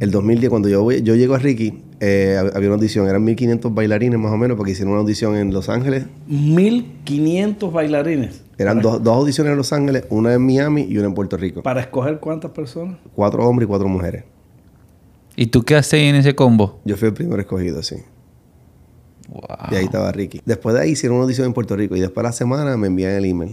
El 2010, cuando yo, yo llego a Ricky, eh, había una audición, eran 1500 bailarines más o menos, porque hicieron una audición en Los Ángeles. 1500 bailarines. Eran dos, dos audiciones en Los Ángeles, una en Miami y una en Puerto Rico. ¿Para escoger cuántas personas? Cuatro hombres y cuatro mujeres. ¿Y tú qué haces en ese combo? Yo fui el primero escogido, sí. Y ahí estaba Ricky. Después de ahí hicieron una audición en Puerto Rico y después de la semana me envían el email.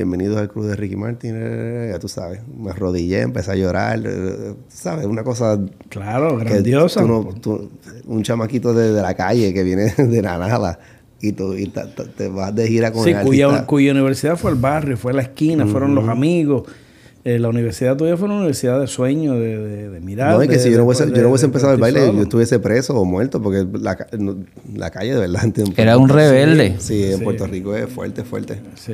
Bienvenidos al club de Ricky Martin. eh, Ya tú sabes. Me arrodillé, empecé a llorar. eh, ¿Sabes? Una cosa. Claro, grandiosa. tú no- tú- un chamaquito de, de la calle que viene de la nada. Y tú y ta- ta- te vas de gira con Sí, el cuya, cuya universidad fue el barrio, fue la esquina, fueron los amigos. Eh, la universidad tuya fue una universidad de sueño, de, de, de mirar. No, es que de- si yo no hubiese, de- yo no hubiese de empezado el baile, yo estuviese preso o muerto, porque la, ca- no- la calle de verdad. Era un rebelde. Sí, en Sí. Puerto Rico es fuerte, fuerte. Sí.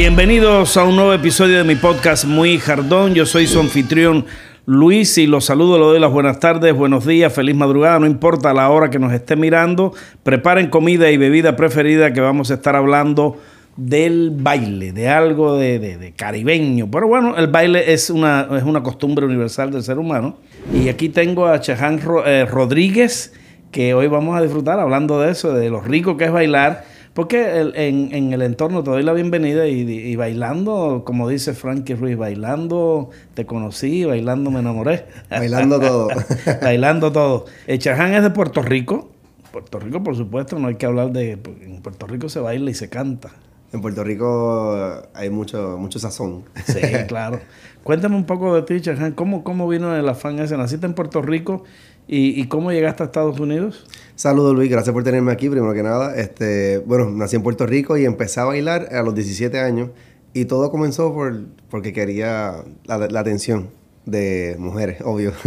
Bienvenidos a un nuevo episodio de mi podcast Muy Jardón. Yo soy su anfitrión Luis y los saludo, le doy las buenas tardes, buenos días, feliz madrugada, no importa la hora que nos esté mirando. Preparen comida y bebida preferida que vamos a estar hablando del baile, de algo de, de- caribeño. Pero bueno, el baile es una, es una costumbre universal del ser humano. Y aquí tengo a Chaján Ro- eh, Rodríguez, que hoy vamos a disfrutar hablando de eso, de lo rico que es bailar. Porque el- en, en el entorno te doy la bienvenida y, y bailando, como dice Frankie Ruiz, bailando te conocí, bailando me enamoré. Bailando todo. bailando todo. El Chaján es de Puerto Rico. Puerto Rico, por supuesto, no hay que hablar de... En Puerto Rico se baila y se canta. En Puerto Rico hay mucho, mucho sazón. Sí, claro. Cuéntame un poco de ti, Chaján. ¿Cómo, ¿Cómo vino el afán ese? ¿Naciste en Puerto Rico y, y cómo llegaste a Estados Unidos? Saludos Luis, gracias por tenerme aquí, primero que nada. Este, bueno, nací en Puerto Rico y empecé a bailar a los 17 años y todo comenzó por, porque quería la, la atención de mujeres, obvio.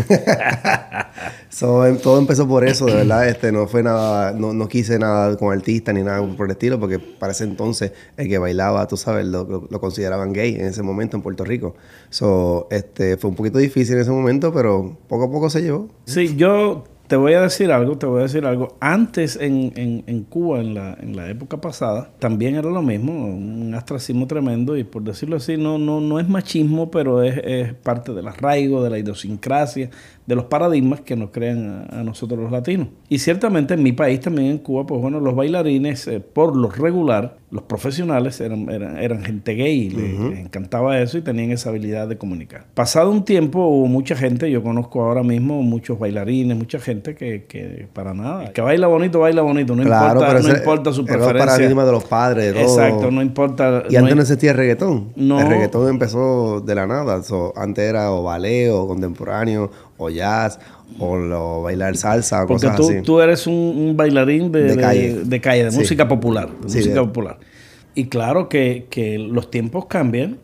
So, em- todo empezó por eso, de verdad. Este, no fue nada, no, no quise nada con artistas ni nada por el estilo, porque para ese entonces el que bailaba, tú sabes, lo, lo- lo consideraban gay en ese momento en Puerto Rico. So, este, fue un poquito difícil en ese momento, pero poco a poco se llevó. Sí, yo te voy a decir algo, te voy a decir algo. Antes en, en- en Cuba, en la, en la época pasada, también era lo mismo, un astracismo tremendo y por decirlo así, no, no, no es machismo, pero es, es parte del arraigo, de la idiosincrasia, de los paradigmas que nos crean a, a nosotros los latinos. Y ciertamente en mi país, también en Cuba, pues bueno, los bailarines, eh, por lo regular, los profesionales eran, eran, eran gente gay, le- les encantaba eso y tenían esa habilidad de comunicar. Pasado un tiempo hubo mucha gente, yo conozco ahora mismo muchos bailarines, mucha gente que, que para nada, el que baila bonito, baila bonito, no claro, importa, no importa su era preferencia. paradigmas de los padres, todo. Exacto, no importa. Y no antes hay- no existía reggaetón. No. El reggaetón empezó de la nada. So, antes era o ballet, o contemporáneo, o jazz, o lo- bailar salsa, o Porque cosas tú, así. tú eres un, un bailarín de, calle. de calle, de Sí. música popular. De Sí, música popular. Y claro que, que los tiempos cambian.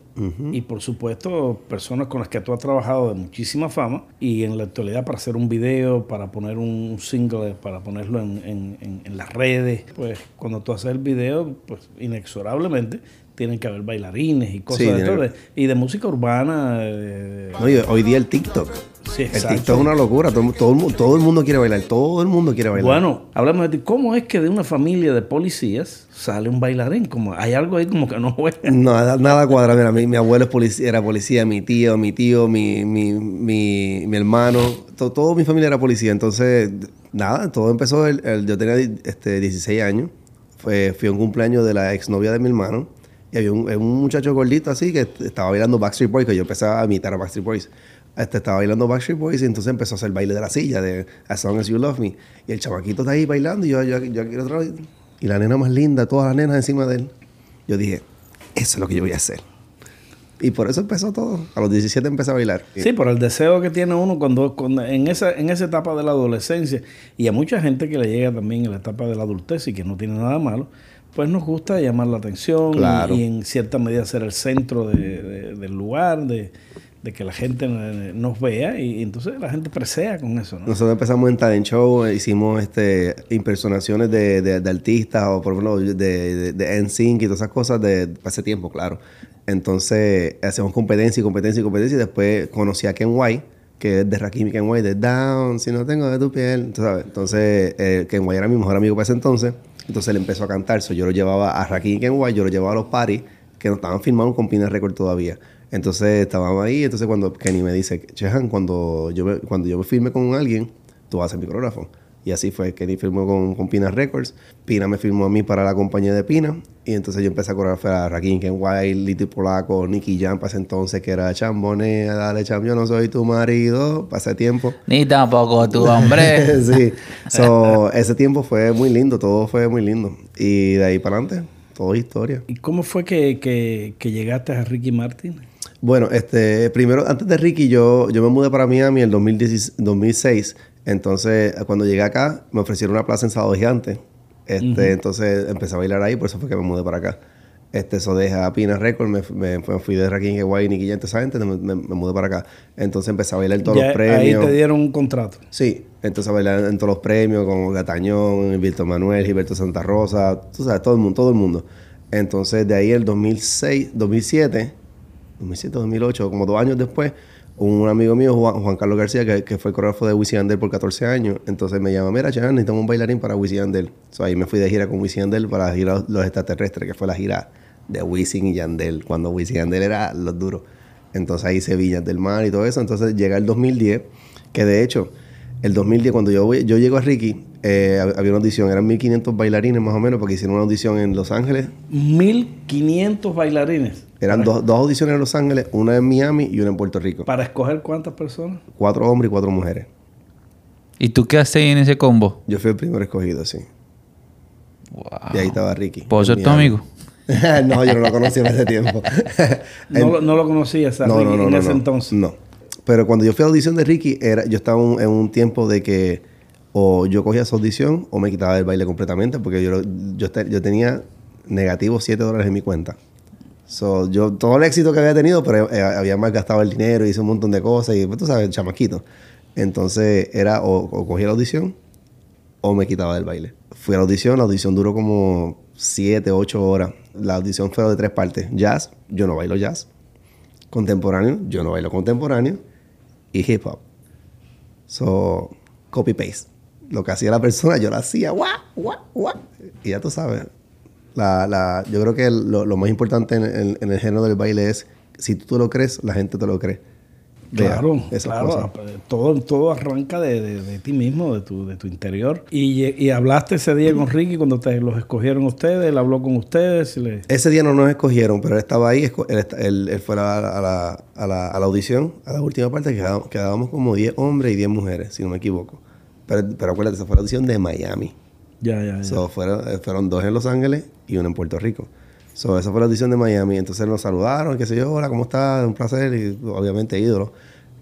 Y por supuesto, personas con las que tú has trabajado de muchísima fama. Y en la actualidad, para hacer un video, para poner un single, para ponerlo en, en- en- en las redes, pues cuando tú haces el video, pues inexorablemente tienen que haber bailarines y cosas Sí, de todo. Y de música urbana. eh, No, y hoy día el TikTok. Sí, el exacto. TikTok es una locura. Todo, todo el, mu- todo el mundo quiere bailar. Todo el mundo quiere bailar. Bueno, hablamos de ti. ¿Cómo es que de una familia de policías sale un bailarín? Como hay algo ahí como que no juega. Nada, nada cuadra. Mira, mi, mi abuelo es policía, era policía, mi tío, mi tío, mi, mi, mi, mi hermano, to- toda mi familia era policía. Entonces, nada, todo empezó, el, el- yo tenía este, 16 años, Fue, fui a un cumpleaños de la exnovia de mi hermano, y había un, un muchacho gordito así que estaba bailando Backstreet Boys, que yo empezaba a imitar a Backstreet Boys. Este, estaba bailando Backstreet Boys y entonces empezó a hacer el baile de la silla, de As Long As You Love Me. Y el chamaquito está ahí bailando y yo, yo, yo quiero otra vez. Y la nena más linda, todas las nenas encima de él. Yo dije, eso es lo que yo voy a hacer. Y por eso empezó todo. A los 17 empecé a bailar. Sí, por el deseo que tiene uno cuando, cuando- en, esa, en esa etapa de la adolescencia y a mucha gente que le llega también en la etapa de la adultez y que no tiene nada malo, pues nos gusta llamar la atención y- Claro. y, en cierta medida ser el centro de- de- del lugar, de, de que la gente eh, nos vea y, y entonces la gente presea con eso, ¿no? Nosotros empezamos en talent show, eh, hicimos este impersonaciones de, de- de artistas o por ejemplo de, de, NSYNC y todas esas cosas de hace tiempo, claro. Entonces hacemos competencia y competencia y competencia y después conocí a Ken White, que es de Rakim y Ken White, de Down, si no tengo de tu piel, tú sabes. Entonces eh, Ken White era mi mejor amigo para ese entonces. Entonces él empezó a cantar, so, yo lo llevaba a Rakim y Ken White, yo lo llevaba a los parties que no estaban filmados con Pina Record todavía. Entonces estábamos ahí, entonces cuando Kenny me dice, Chehan, cuando yo me, cuando yo me filme con alguien, tú vas a ser mi coreógrafo. Y así fue, Kenny filmó con, con Pina Records, Pina me filmó a mí para la compañía de Pina, y entonces yo empecé a coreografiar a Rakim, Ken White, Little Polaco, Nicky Jam para ese entonces, que era Chambonea, dale cham, yo no soy tu marido, para ese tiempo. Ni tampoco tu hombre. sí, so, ese tiempo fue muy lindo, todo fue muy lindo. Y de ahí para adelante, todo historia. ¿Y cómo fue que, que- que llegaste a Ricky Martin? Bueno, este, primero, antes de Ricky, yo, yo me mudé para Miami en el 2016 2006. Entonces, cuando llegué acá, me ofrecieron una plaza en Sábado Gigante. Este, Entonces, empecé a bailar ahí, por eso fue que me mudé para acá. Este, eso deja Pina Record, me, me, me fui de Rakim, Guay, Nicky Jam, esa gente, me, me- me mudé para acá. Entonces, empecé a bailar en todos Ya los premios. Ahí te dieron un contrato. Sí, entonces a bailar en todos los premios, con Gatañón, Víctor Manuel, Gilberto Santa Rosa, tú sabes, todo el mundo, todo el mundo. Entonces de ahí el 2006, 2007, 2007, 2008, como dos años después, un amigo mío, Juan, Carlos García, que, fue coreógrafo de Wisin y Yandel por 14 años, entonces me llama, mira, Chan, necesitamos un bailarín para Wisin y Yandel. So, ahí me fui de gira con Wisin y Yandel para la gira Los Extraterrestres, que fue la gira de Wisin y Yandel, cuando Wisin y Yandel era los duros. Entonces ahí hice Villas del Mar y todo eso. Entonces llega el 2010, que de hecho, el 2010 cuando yo, voy- yo llego a Ricky, eh, hab- había una audición, eran 1500 bailarines más o menos, porque hicieron una audición en Los Ángeles. 1500 bailarines. Eran dos, dos audiciones en Los Ángeles, una en Miami y una en Puerto Rico. ¿Para escoger cuántas personas? Cuatro hombres y cuatro mujeres. ¿Y tú qué haces en ese combo? Yo fui el primero escogido, sí. Wow. Y ahí estaba Ricky. ¿Puedo ser tu amigo? no, yo no lo conocí en ese tiempo. No, lo- no lo conocías a no, Ricky no, no, en no, ese no. entonces. No. Pero cuando yo fui a la audición de Ricky, era, yo estaba un- en un tiempo de que o yo cogía esa audición o me quitaba del baile completamente porque yo, yo, yo tenía negativo 7 dólares en mi cuenta. So, yo, todo el éxito que había tenido, pero eh, había mal gastado el dinero, hice un montón de cosas y pues, tú sabes, chamaquito. Entonces era o, o cogía la audición o me quitaba del baile. Fui a la audición, la audición duró como 7, 8 horas. La audición fue de tres partes. Jazz, yo no bailo jazz. Contemporáneo, yo no bailo contemporáneo. Y hip hop. So, copy paste. Lo que hacía la persona, yo lo hacía. ¡Guau! ¡Guau! ¡Guau! Y ya tú sabes. La, la, yo creo que lo, lo más importante en, en- en el género del baile es, si tú te lo crees, la gente te lo cree. Vea Claro, claro. cosas. Todo, todo arranca de, de- de ti mismo, de tu, de tu interior. Y, y hablaste ese día con Ricky cuando te los escogieron ustedes, él habló con ustedes. le- Ese día no nos escogieron, pero él estaba ahí, él, él- él fue a la, a, la, a la- a la audición, a la última parte, quedábamos, quedábamos como 10 hombres y 10 mujeres, si no me equivoco. Pero, pero acuérdate, esa fue la audición de Miami. Ya, ya, ya. So, fueron, eh, fueron dos en Los Ángeles y una en Puerto Rico. So, esa fue la audición de Miami. Entonces nos saludaron, qué sé yo, hola, ¿cómo estás? Un placer. Y obviamente ídolo.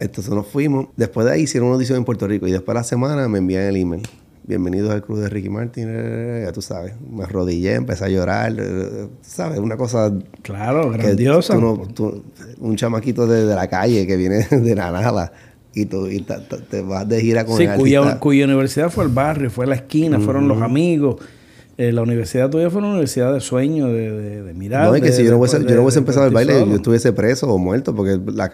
Entonces nos fuimos. Después de ahí hicieron una audición en Puerto Rico. Y después de la semana me envían el email. Bienvenidos al club de Ricky Martin. eh, Ya tú sabes. Me arrodillé, empecé a llorar. eh, ¿Sabes? Una cosa claro, grandiosa. tú no- tú- un chamaquito de, de la calle que viene de la nada. Y tú y ta- ta- te vas de gira con Sí, el cuya, artista. cuya universidad fue el barrio, fue la esquina, fueron los amigos. Eh, la universidad tuya fue una universidad de sueño, de, de, de mirar. No, es que de- si yo no hubiese, de- yo no hubiese de empezado el baile, solo. yo estuviese preso o muerto, porque la,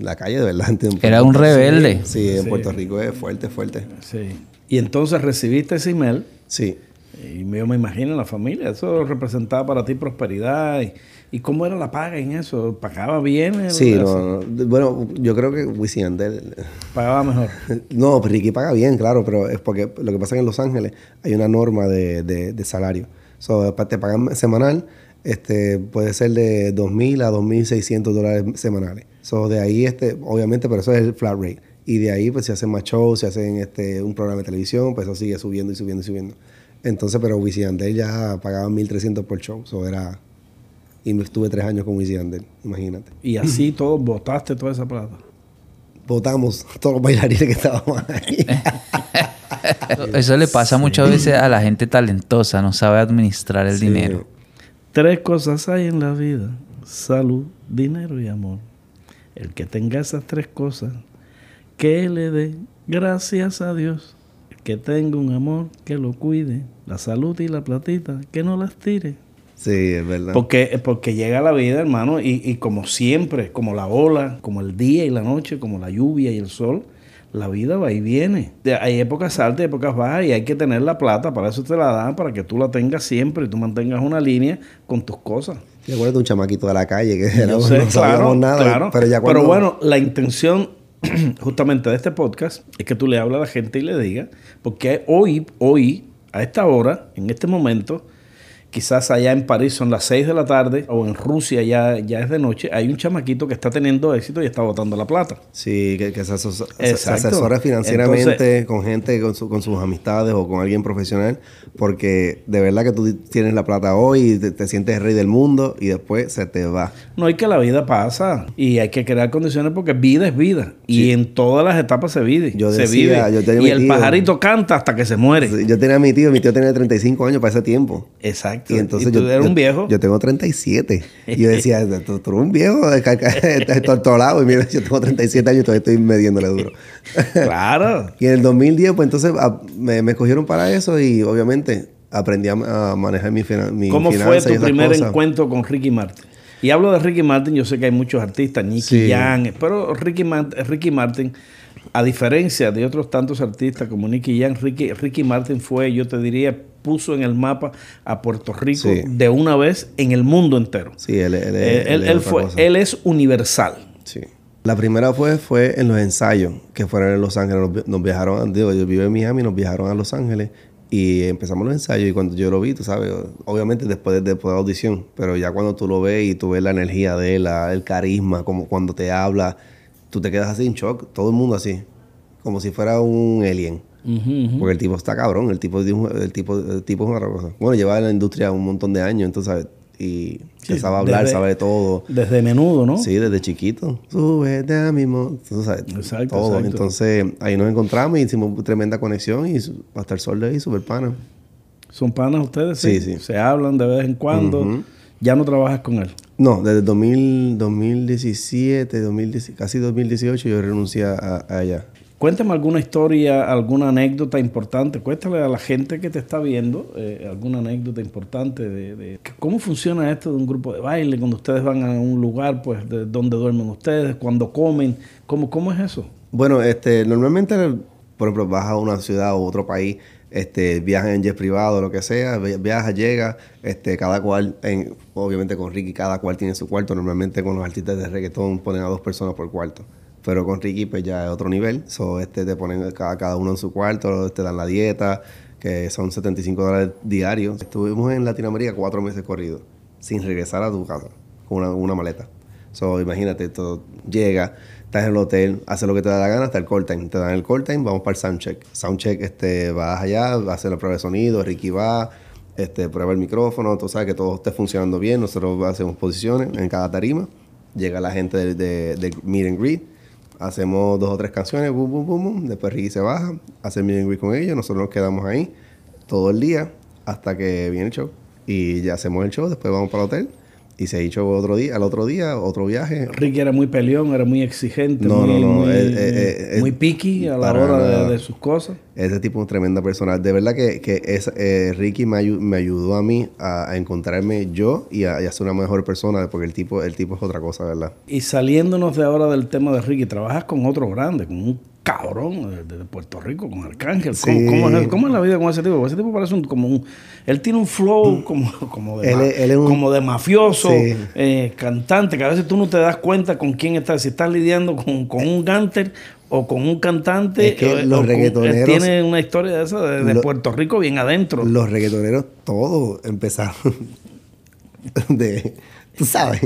la calle de verdad. Era un rebelde. Sí, en Sí. Puerto Rico es fuerte, fuerte. Sí. Y entonces recibiste ese email. Sí. Y yo me imagino la familia, eso representaba para ti prosperidad. ¿Y, y cómo era la paga en eso? ¿Pagaba bien? el- Sí, eso? no, no. Bueno, yo creo que Wisin Pagaba mejor. No, Ricky paga bien, claro, pero es porque lo que pasa en Los Ángeles hay una norma de, de- de salario. So, te pagan semanal, este, puede ser de 2.000 a 2.600 dólares semanales. So, de ahí, este, obviamente, pero eso es el flat rate. Y de ahí, pues, se hacen más shows, se hacen este, un programa de televisión, pues eso sigue subiendo y subiendo y subiendo. Entonces, pero Wisin ya pagaban 1.300 por show. So, era... Y me estuve tres años con Wisin Yandel, imagínate. Y así todo, botaste toda esa plata. Votamos todos los bailarines que estábamos ahí. Eso le pasa muchas veces a la gente talentosa, no sabe administrar el Sí. dinero. Tres cosas hay en la vida: salud, dinero y amor. El que tenga esas tres cosas, que le dé gracias a Dios. El que tenga un amor, que lo cuide. La salud y la platita, que no las tire. Sí, es verdad. Porque, porque llega la vida, hermano, y, y como siempre, como la ola, como el día y la noche, como la lluvia y el sol, la vida va y viene. De- Hay épocas altas y épocas bajas y hay que tener la plata, para eso te la dan, para que tú la tengas siempre y tú mantengas una línea con tus cosas. Yo recuerdo un chamaquito de la calle que era, sé, no sabíamos nada. claro. Pero ya cuando... bueno, la intención justamente de este podcast es que tú le hables a la gente y le digas, porque hoy, hoy, a esta hora, en este momento, quizás allá en París son las 6 de la tarde o en Rusia ya, ya es de noche, hay un chamaquito que está teniendo éxito y está botando la plata. Sí, que, que se, aso- se- se asesora financieramente Entonces- con gente, con, su- con sus amistades o con alguien profesional, porque de verdad que tú tienes la plata hoy y te, te sientes rey del mundo y después se te va. No hay que la vida pasa y hay que crear condiciones porque vida es vida y en todas las etapas se vive. Yo se decía, vive. yo tenía y el tío- pajarito canta hasta que se muere. Yo tenía a mi tío, mi tío tenía 35 años para ese tiempo. Exacto. Y entonces tú yo, eres yo- un viejo. Yo tengo 37. Y yo decía, tú, tú eres un viejo, tortolado. Y mira, yo tengo 37 años y todavía estoy midiéndole duro. claro. y en el 2010, pues entonces a- me, me escogieron para eso y obviamente aprendí a, a manejar mi, mi ¿Cómo fue tu primer cosas. encuentro con Ricky Martin? Y hablo de Ricky Martin, yo sé que hay muchos artistas, Nicky Sí. Jam, pero Ricky, Ricky Martin, a diferencia de otros tantos artistas como Nicky Jam, Ricky, Ricky Martin fue, yo te diría, puso en el mapa a Puerto Rico Sí. de una vez en el mundo entero. Sí, él, él, Eh, él- él, es él otra fue, cosa. él es universal. Sí. La primera fue, fue en los ensayos, que fueron en Los Ángeles. Nos, vi- nos viajaron, digo, yo vivo en Miami, nos viajaron a Los Ángeles y empezamos los ensayos. Y cuando yo lo vi, tú sabes, obviamente después de, después de la audición, pero ya cuando tú lo ves y tú ves la energía de él, la- el carisma, como cuando te habla, tú te quedas así en shock, todo el mundo así, como si fuera un alien. Porque el tipo está cabrón, el tipo, el tipo, el tipo es una cosa. Bueno, lleva en la industria un montón de años, entonces. Y Sí, se sabe hablar, desde- sabe todo. Desde menudo, ¿no? Sí, desde chiquito. Súbete a mi mo- tú sabes, Exacto, todo. exacto. Entonces, ahí nos encontramos y hicimos tremenda conexión y hasta el sol de ahí, súper pana. ¿Son panas ustedes? Sí, sí. Se hablan de vez en cuando. Ya no trabajas con él. No, desde 2000, 2017, 2010 casi 2018 yo renuncié a, a ella. Cuéntame alguna historia, alguna anécdota importante. Cuéntale a la gente que te está viendo eh, alguna anécdota importante de, de cómo funciona esto de un grupo de baile cuando ustedes van a un lugar, pues, de donde duermen ustedes, cuando comen. ¿Cómo, cómo es eso? Bueno, este, normalmente, por ejemplo, vas a una ciudad u otro país, este, viajas en jet privado, lo que sea, vi- viajas, llegas, este, cada cual, en- obviamente con Ricky, cada cual tiene su cuarto. Normalmente con los artistas de reggaetón ponen a dos personas por cuarto. Pero con Ricky, pues ya es otro nivel. So, este, te ponen cada, cada uno en su cuarto, te dan la dieta, que son 75 dólares diarios. Estuvimos en Latinoamérica cuatro meses corridos, sin regresar a tu casa, con una, maleta. So, imagínate, todo llega, estás en el hotel, haces lo que te da la gana hasta el call time. Te dan el call time, vamos para el soundcheck. Soundcheck, este, vas allá, haces la prueba de sonido, Ricky va, este, prueba el micrófono, tú sabes que todo esté funcionando bien. Nosotros hacemos posiciones en cada tarima. Llega la gente del de, del meet and greet, hacemos dos o tres canciones, boom, boom, boom, boom. Después Ricky se baja, hace el meet and greet con ellos, nosotros nos quedamos ahí todo el día hasta que viene el show. Y ya hacemos el show, después vamos para el hotel. Y se hizo otro día, al otro día, otro viaje. Ricky era muy peleón, era muy exigente, No, muy, no, no, muy, eh, eh, eh, muy picky a la hora de, de sus cosas. Ese tipo es tremenda persona. De verdad que, que es, eh, Ricky me, ayu- me ayudó a mí a, a encontrarme yo y a, y a ser una mejor persona, porque el tipo, el tipo es otra cosa, ¿verdad? Y saliéndonos de ahora del tema de Ricky, trabajas con otro grande, con un cabrón de, de Puerto Rico, con Arcángel. ¿Cómo, Sí. cómo es, cómo es la vida con ese tipo? Ese tipo parece un, como un... Él tiene un flow como, como, de, Mm. Él ma- es- él es un- como de mafioso, Sí. eh, cantante, que a veces tú no te das cuenta con quién estás. Si estás lidiando con, con un gánter o con un cantante. Es que los o con- reggaetoneros- él tiene una historia de esa de, de Lo- Puerto Rico bien adentro. Los reggaetoneros todos empezaron de, tú sabes,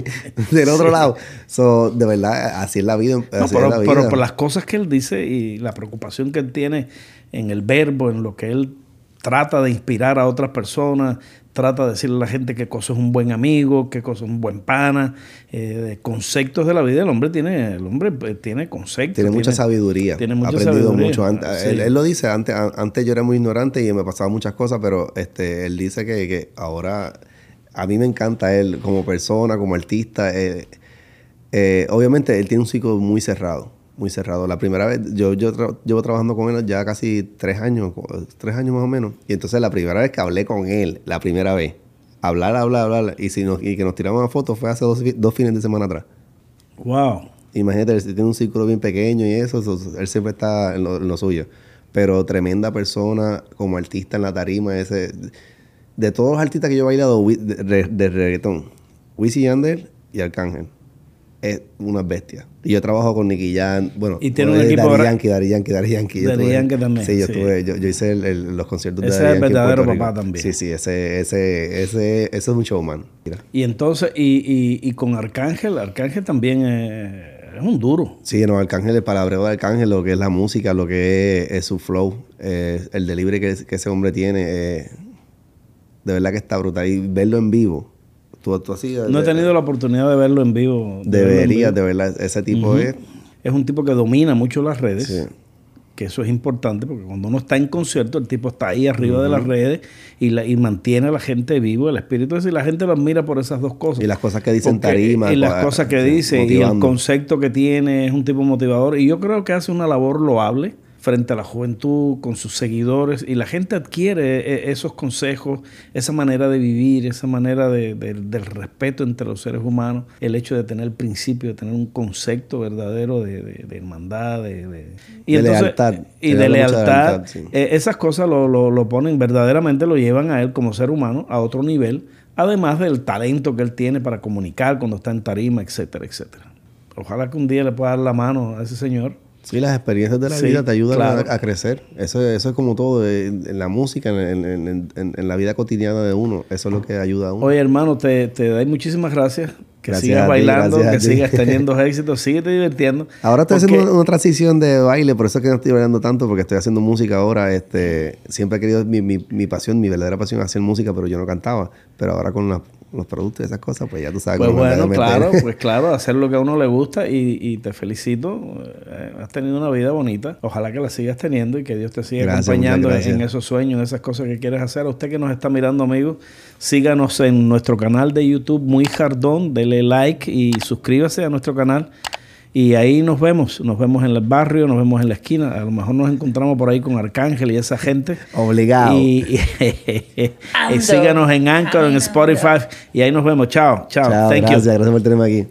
del otro lado. So, de verdad, así es la vida. No, pero, la pero vida. por las cosas que él dice y la preocupación que él tiene en el verbo, en lo que él trata de inspirar a otras personas, trata de decirle a la gente qué cosa es un buen amigo, qué cosa es un buen pana, eh, de conceptos de la vida. El hombre tiene, el hombre eh, tiene conceptos. Tiene mucha sabiduría. Tiene Ha mucha aprendido sabiduría. mucho. Sí. él, él lo dice, antes, an- antes yo era muy ignorante y me pasaban muchas cosas, pero este, él dice que, que ahora a mí me encanta él como persona, como artista. eh, eh, obviamente él tiene un ciclo muy cerrado, muy cerrado. La primera vez, yo, yo tra- llevo trabajando con él ya casi tres años, tres años más o menos. Y entonces la primera vez que hablé con él, la primera vez, hablar, hablar, hablar, y, si nos, y que nos tiramos una foto fue hace dos fines de semana atrás. Wow. Imagínate, él tiene un círculo bien pequeño y eso, eso, él siempre está en lo, en lo suyo. Pero tremenda persona como artista en la tarima, ese... De todos los artistas que yo he bailado de, de- reggaetón, Wisin y Yandel y Arcángel, es una bestia. Y yo trabajo con Nicky Jam, bueno, Y tiene un equipo gra- Yankee, Daddy Yankee, Daddy Yankee. Tuve- Yankee también, Sí, yo, sí. tuve, yo, yo hice el- el- los conciertos Ese de Daddy es el Yankee en verdadero papá Rico. también. Sí, sí, ese, ese, ese, ese es un showman. Mira. Y entonces, y, y, y con Arcángel, Arcángel también es un duro. Sí, no, Arcángel, el palabreo de Arcángel, lo que es la música, lo que es, es su flow, eh, el delivery que, que ese hombre tiene, eh, de verdad que está brutal. Y verlo en vivo, tú, tú así... No he de- tenido la oportunidad de verlo en vivo. de Deberías, de verdad, ese tipo es... Es un tipo que domina mucho las redes. Sí. Que eso es importante porque cuando uno está en concierto, el tipo está ahí arriba de las redes y, la, y mantiene a la gente vivo, el espíritu es y la gente lo admira por esas dos cosas. Y las cosas que dice en Porque- tarima, Y las cosas que dice y el concepto que tiene es un tipo motivador. Y yo creo que hace una labor loable frente a la juventud, con sus seguidores. Y la gente adquiere eh, esos consejos, esa manera de vivir, esa manera de- de- del respeto entre los seres humanos, el hecho de tener principio, de tener un concepto verdadero de, hermandad, de, y De lealtad. Y de lealtad. lealtad, sí. Eh, esas cosas lo, lo- lo ponen verdaderamente, lo llevan a él como ser humano a otro nivel, además del talento que él tiene para comunicar cuando está en tarima, etcétera, etcétera. Ojalá que un día le pueda dar la mano a ese señor. Sí, las experiencias de la Sí, vida te ayudan claro. a, a crecer. Eso, eso es como todo, en, la música, en, en- la vida cotidiana de uno. Eso es lo que ayuda a uno. Oye, hermano, te, te doy muchísimas gracias. Que Gracias sigas ti, bailando, que sigas teniendo éxito, síguete divirtiendo. Ahora estoy Porque- haciendo una, una transición de baile, por eso es que no estoy bailando tanto, porque estoy haciendo música ahora. Este, siempre he querido, mi, mi, mi pasión, mi verdadera pasión hacer música, pero yo no cantaba. Pero ahora con la- los productos y esas cosas, pues ya tú sabes Pues bueno, claro, pues claro, hacer lo que a uno le gusta y, y te felicito. Eh, has tenido una vida bonita. Ojalá que la sigas teniendo y que Dios te siga Gracias, acompañando en, esos sueños, en esas cosas que quieres hacer. A usted que nos está mirando, amigos, síganos en nuestro canal de YouTube, Muy Jardón, dele like y suscríbase a nuestro canal. Y ahí nos vemos, nos vemos en el barrio, nos vemos en la esquina. A lo mejor nos encontramos por ahí con Arcángel y esa gente. Obligado. Y, y- y síganos en Anchor, en Spotify. Y ahí nos vemos. Chao, chao. Chao, Thank you. gracias, gracias por tenerme aquí.